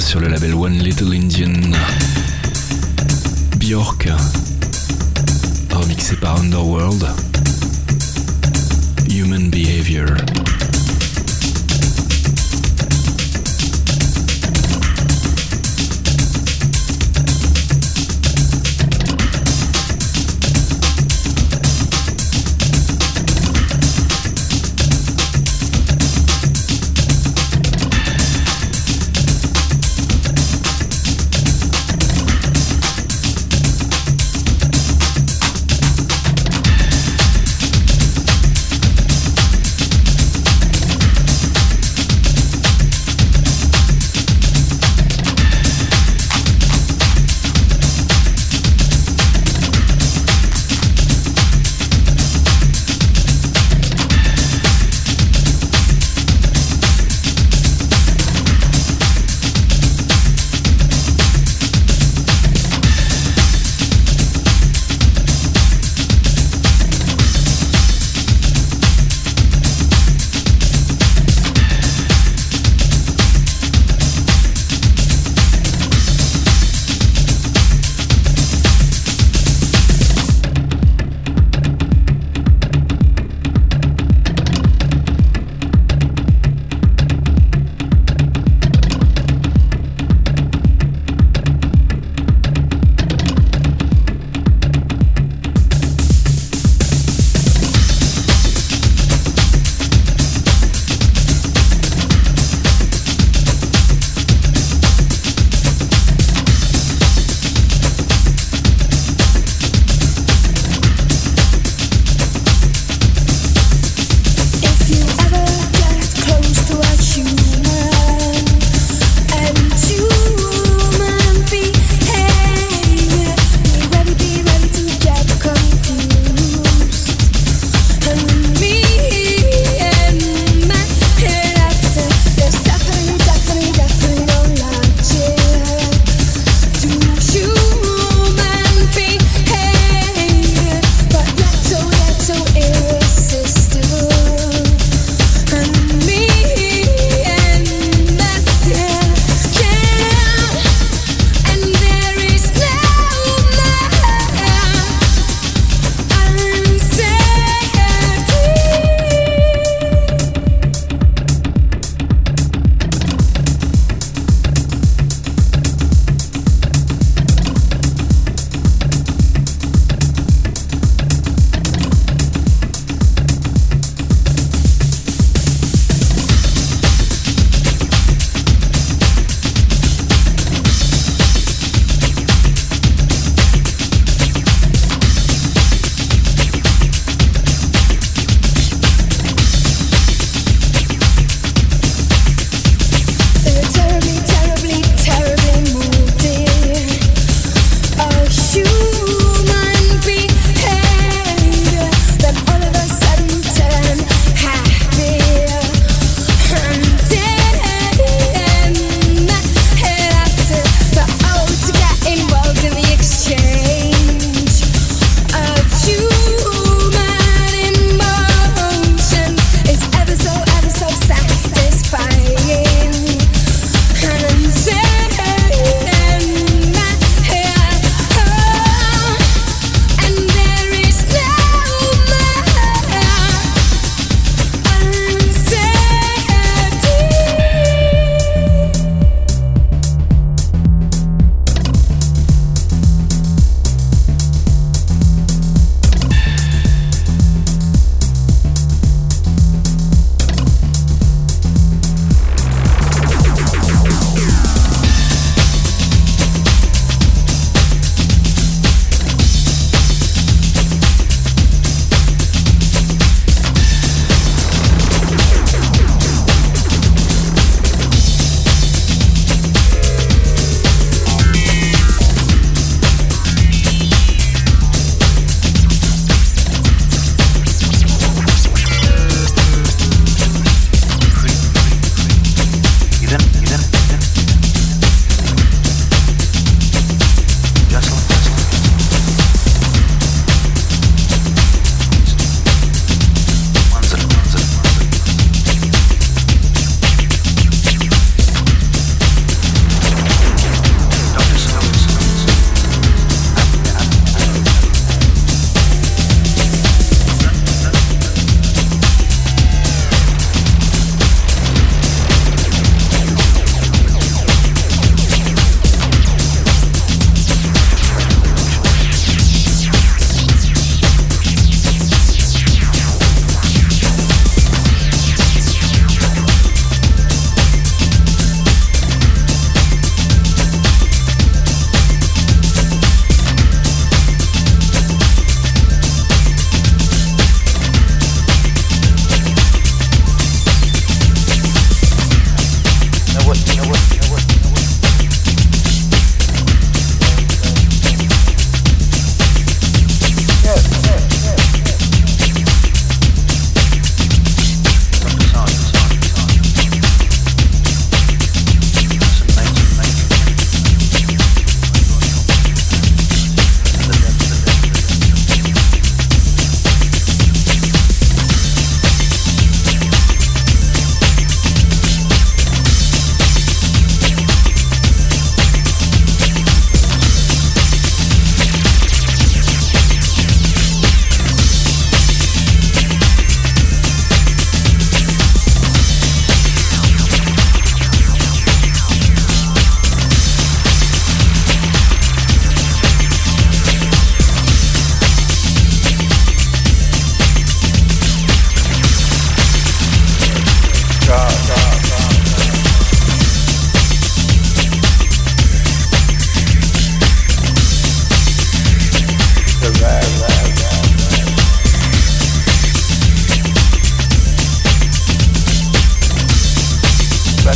sur le label One Little Indian. Bjork, remixé par Underworld. Human Behavior.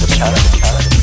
challenge.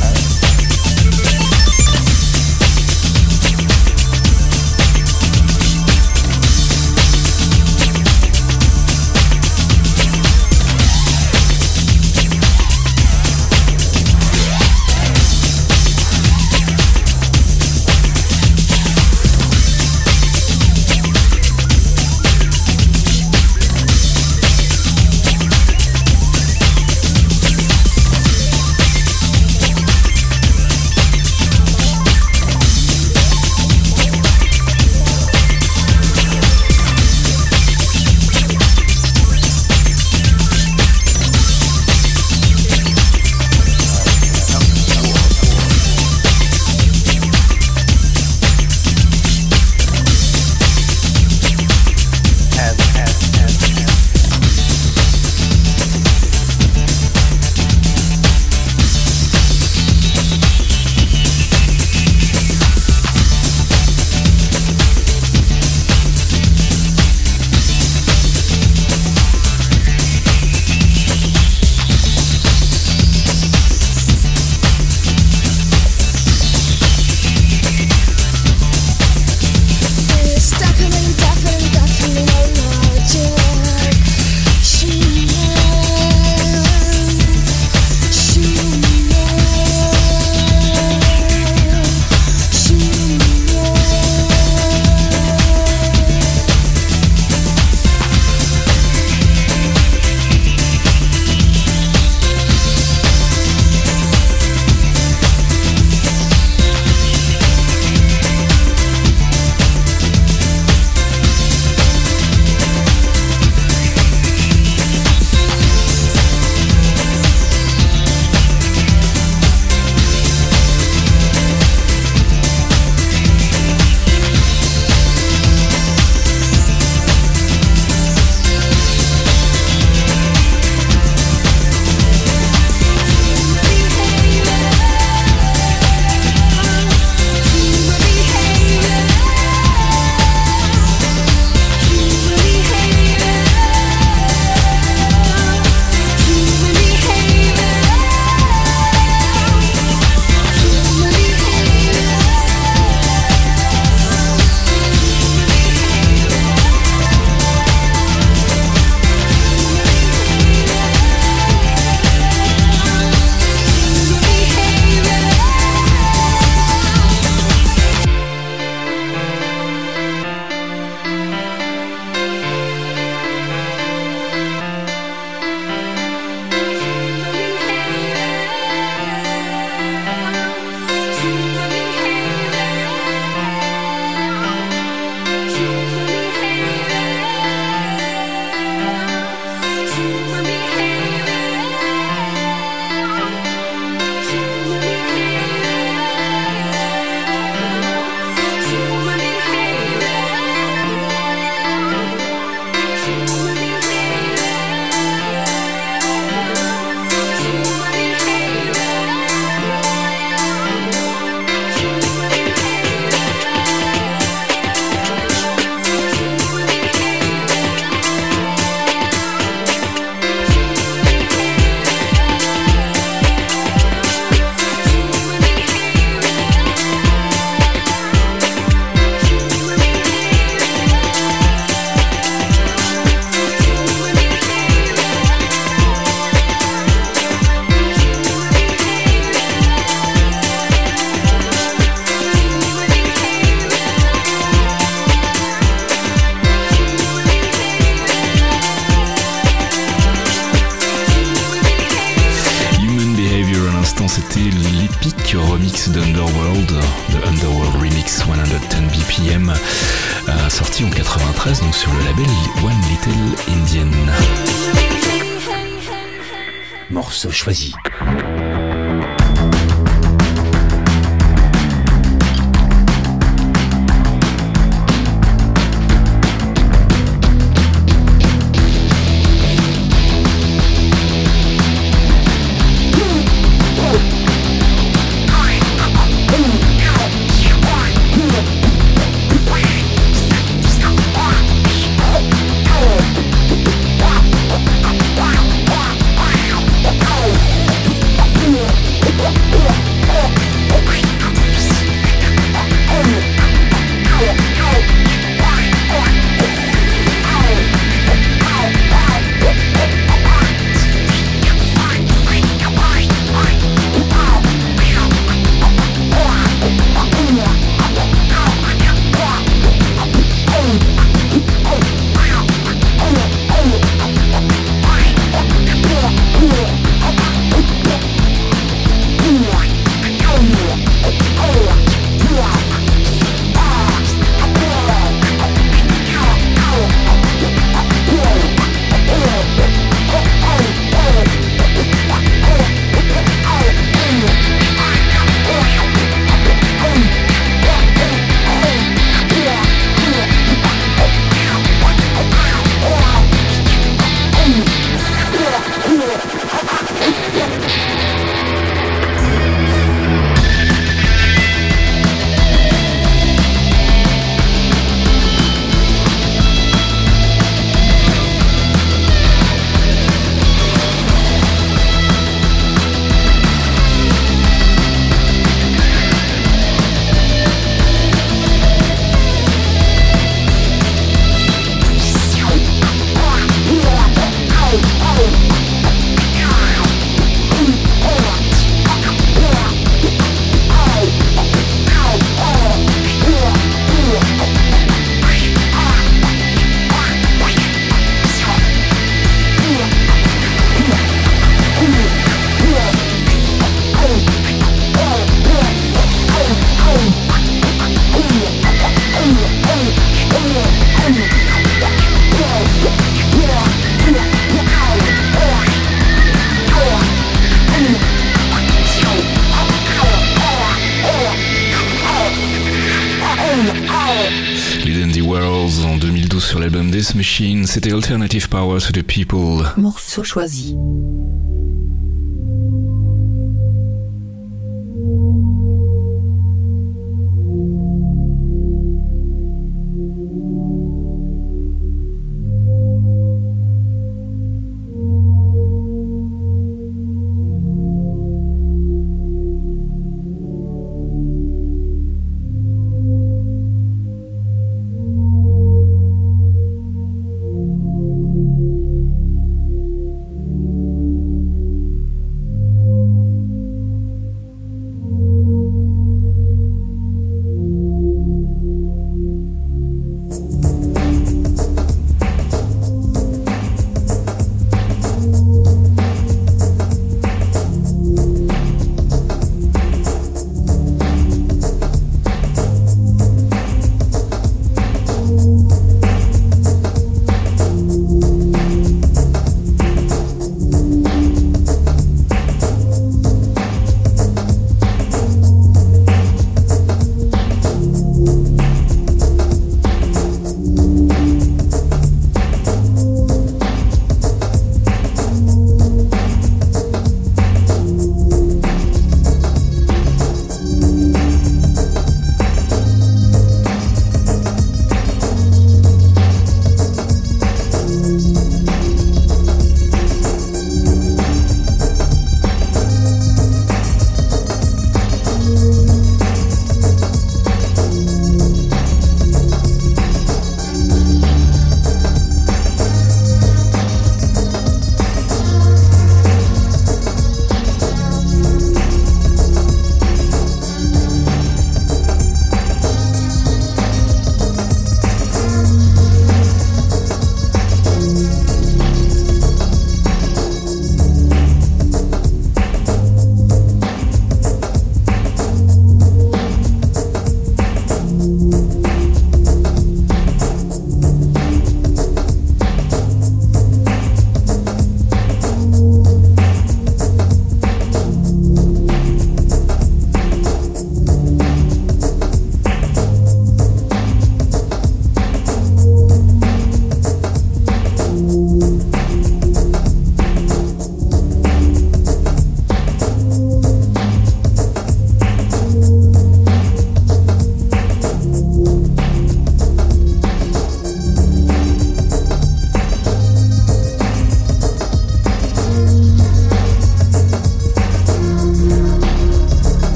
Power to the People. Morceau choisi.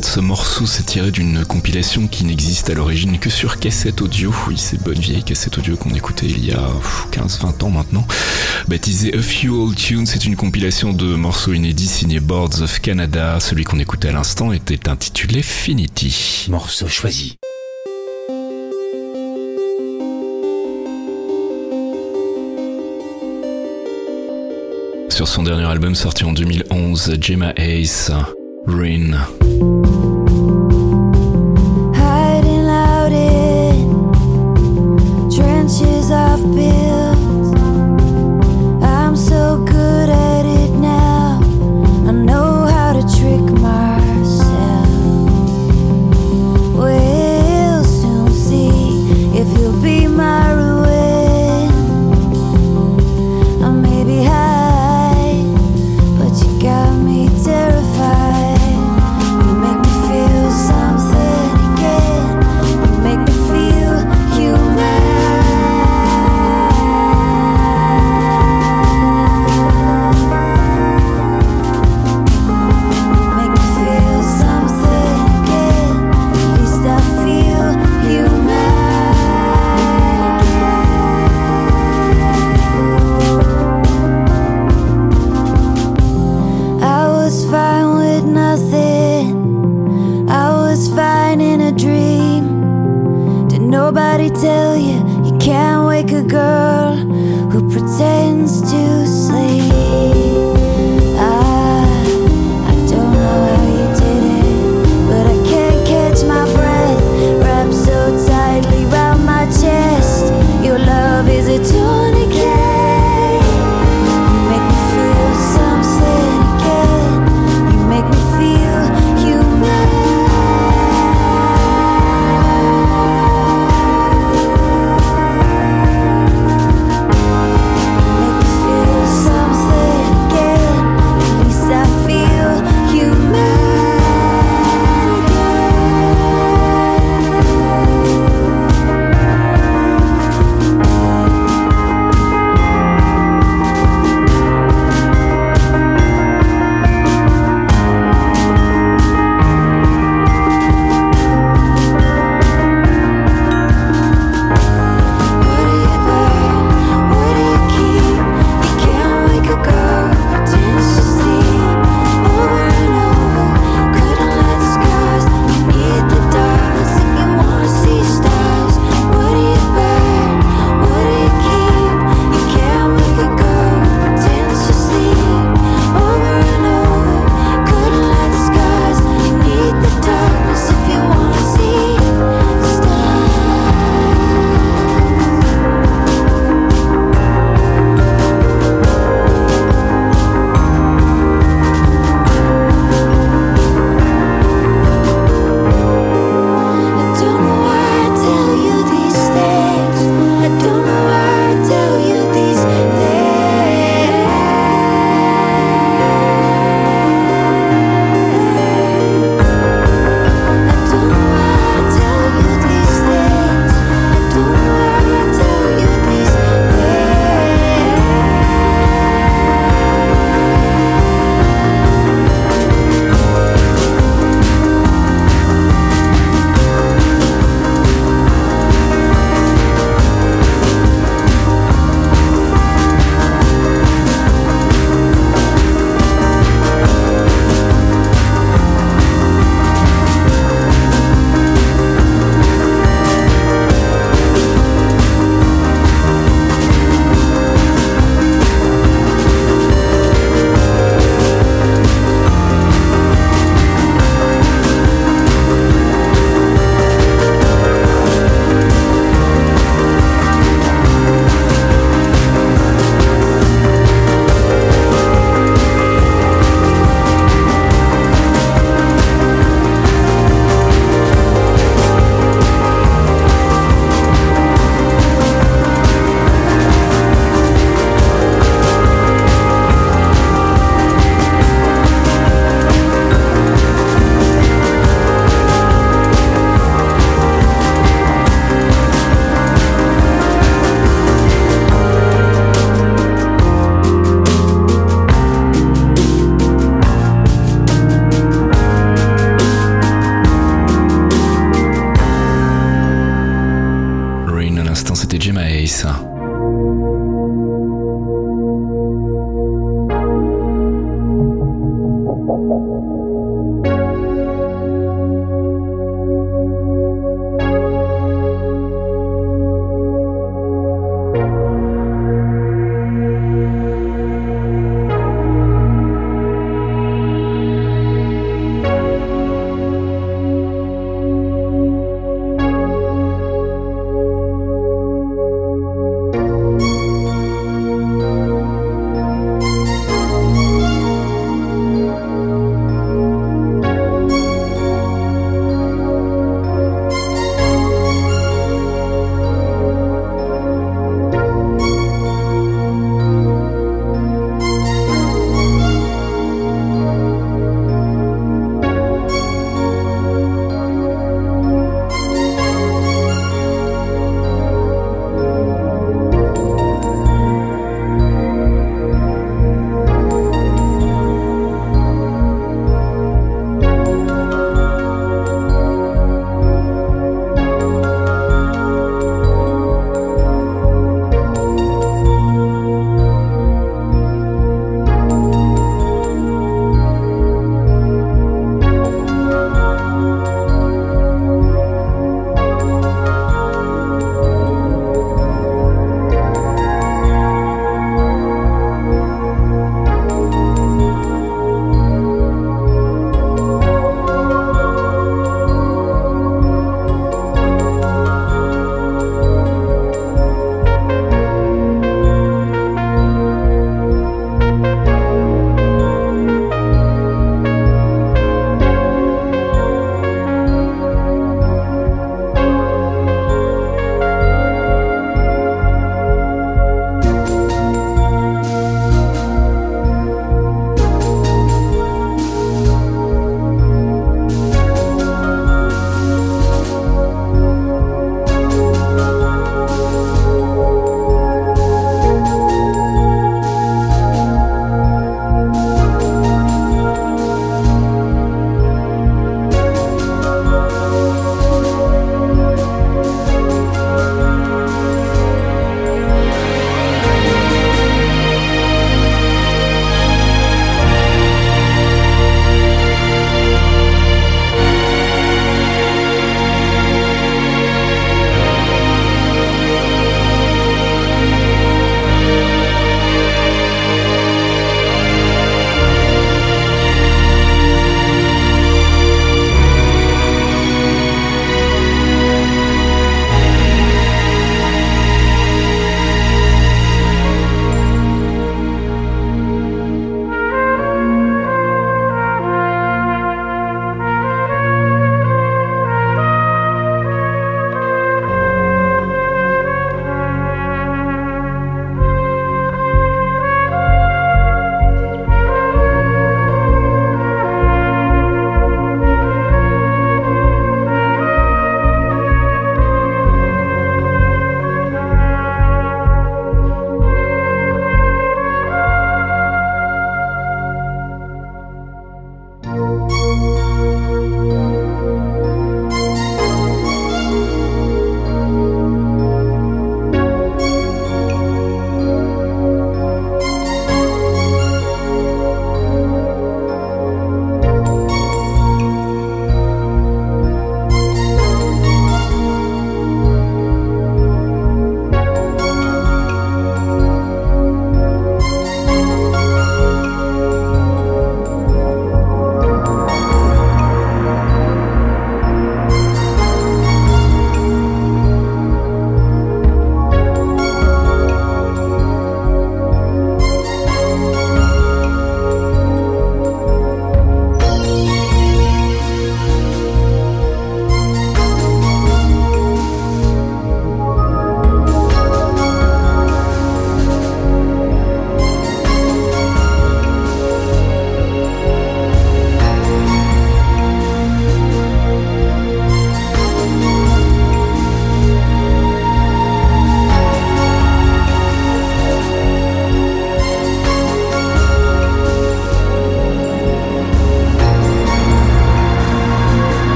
De ce morceau, c'est tiré d'une compilation qui n'existe à l'origine que sur cassette audio. Oui, c'est bonne vieille cassette audio qu'on écoutait il y a 15-20 ans maintenant. Baptisé A Few Old Tunes, c'est une compilation de morceaux inédits signés Boards of Canada. Celui qu'on écoutait à l'instant était intitulé Finity. Morceau choisi. Sur son dernier album sorti en 2011, Gemma Ace, Rain. In a dream. Did nobody tell you you can't wake a girl who pretends to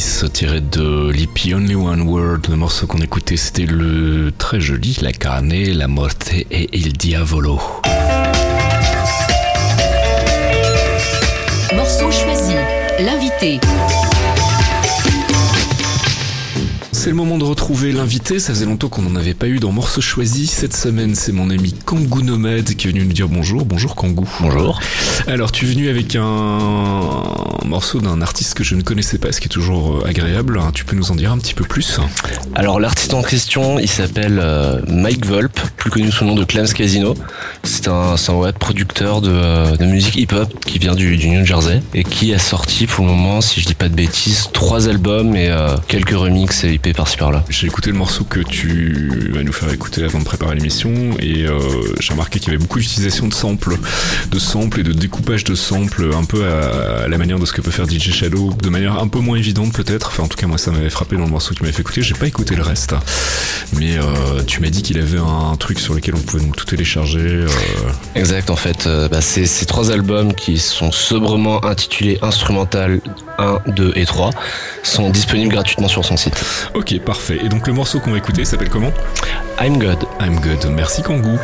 90, tiré de Lippy Only One Word. Le morceau qu'on écoutait, c'était le très joli La Carne, La Morte et Il Diavolo. Morceau choisi. L'invité. C'est le moment de retrouver l'invité. Ça faisait longtemps qu'on n'en avait pas eu dans Morceau Choisi. Cette semaine, c'est mon ami Kangoo Nomad qui est venu nous dire bonjour. Bonjour Kangoo. Bonjour. Alors, tu es venu avec un morceau d'un artiste que je ne connaissais pas, ce qui est toujours euh, agréable. Hein, Tu peux nous en dire un petit peu plus Alors l'artiste en question, il s'appelle euh, Mike Volp, plus connu sous le nom de Clams Casino. C'est un, c'est un web producteur de, euh, de musique hip-hop qui vient du, du New Jersey et qui a sorti pour le moment, si je dis pas de bêtises, trois albums et euh, quelques remixes et IP par-ci par-là. J'ai écouté le morceau que tu vas nous faire écouter avant de préparer l'émission et euh, j'ai remarqué qu'il y avait beaucoup d'utilisation de samples, de samples et de découpage de samples un peu à, à la manière de ce que peut faire DJ Shadow, de manière un peu moins évidente peut-être. Enfin en tout cas moi ça m'avait frappé dans le morceau que tu m'avais fait écouter. J'ai pas écouté le reste, mais euh, tu m'as dit qu'il avait un truc sur lequel on pouvait nous tout télécharger. euh, Exact, en fait, euh, bah, c'est ces trois albums qui sont sobrement intitulés Instrumental 1, 2 et 3 sont disponibles gratuitement sur son site. Ok parfait. Et donc le morceau qu'on va écouter s'appelle comment? I'm God. I'm good. Merci Kangoo.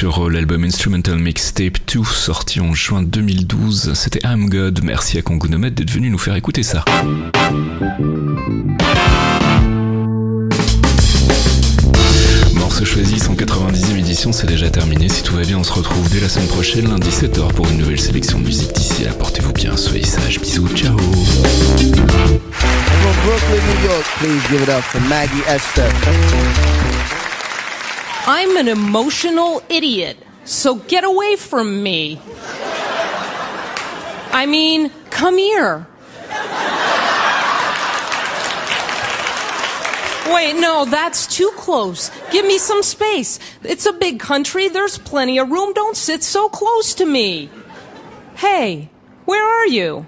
Sur euh, l'album Instrumental Mixtape 2 sorti en juin 2012. C'était I'm God. Merci à Kongunomet d'être venu nous faire écouter ça. Morceau choisi, 190e édition, c'est déjà terminé. Si tout va bien, on se retrouve dès la semaine prochaine, lundi 17h, pour une nouvelle sélection de musique. D'ici là, portez-vous bien, soyez sages, bisous, ciao Brooklyn, New York, please give it up Maggie Esther. I'm an emotional idiot, so get away from me. I mean, come here. Wait, no, that's too close. Give me some space. It's a big country. There's plenty of room. Don't sit so close to me. Hey, where are you?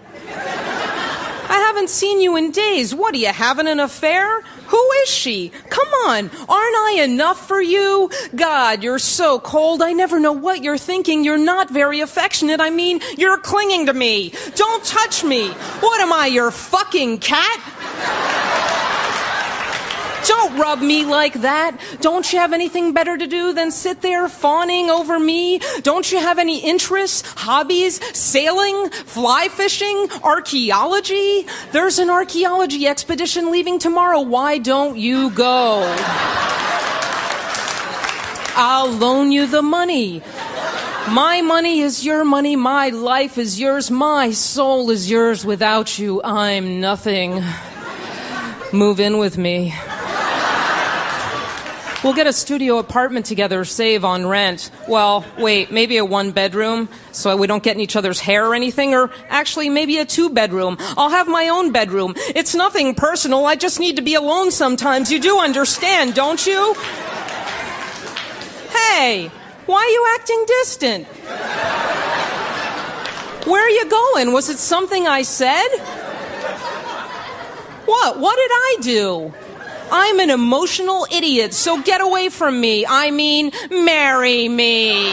I haven't seen you in days. What, are you having an affair? Who is she? Come on, aren't I enough for you? God, you're so cold. I never know what you're thinking. You're not very affectionate. I mean, you're clinging to me. Don't touch me. What am I, your fucking cat? Don't rub me like that. Don't you have anything better to do than sit there fawning over me? Don't you have any interests, hobbies, sailing, fly fishing, archaeology? There's an archaeology expedition leaving tomorrow. Why don't you go? I'll loan you the money. My money is your money. My life is yours. My soul is yours. Without you, I'm nothing. Move in with me. We'll get a studio apartment together, save on rent. Well, wait, maybe a one bedroom so we don't get in each other's hair or anything, or actually maybe a two bedroom. I'll have my own bedroom. It's nothing personal. I just need to be alone sometimes. You do understand, don't you? Hey, why are you acting distant? Where are you going? Was it something I said? What? What did I do? I'm an emotional idiot, so get away from me. I mean, marry me.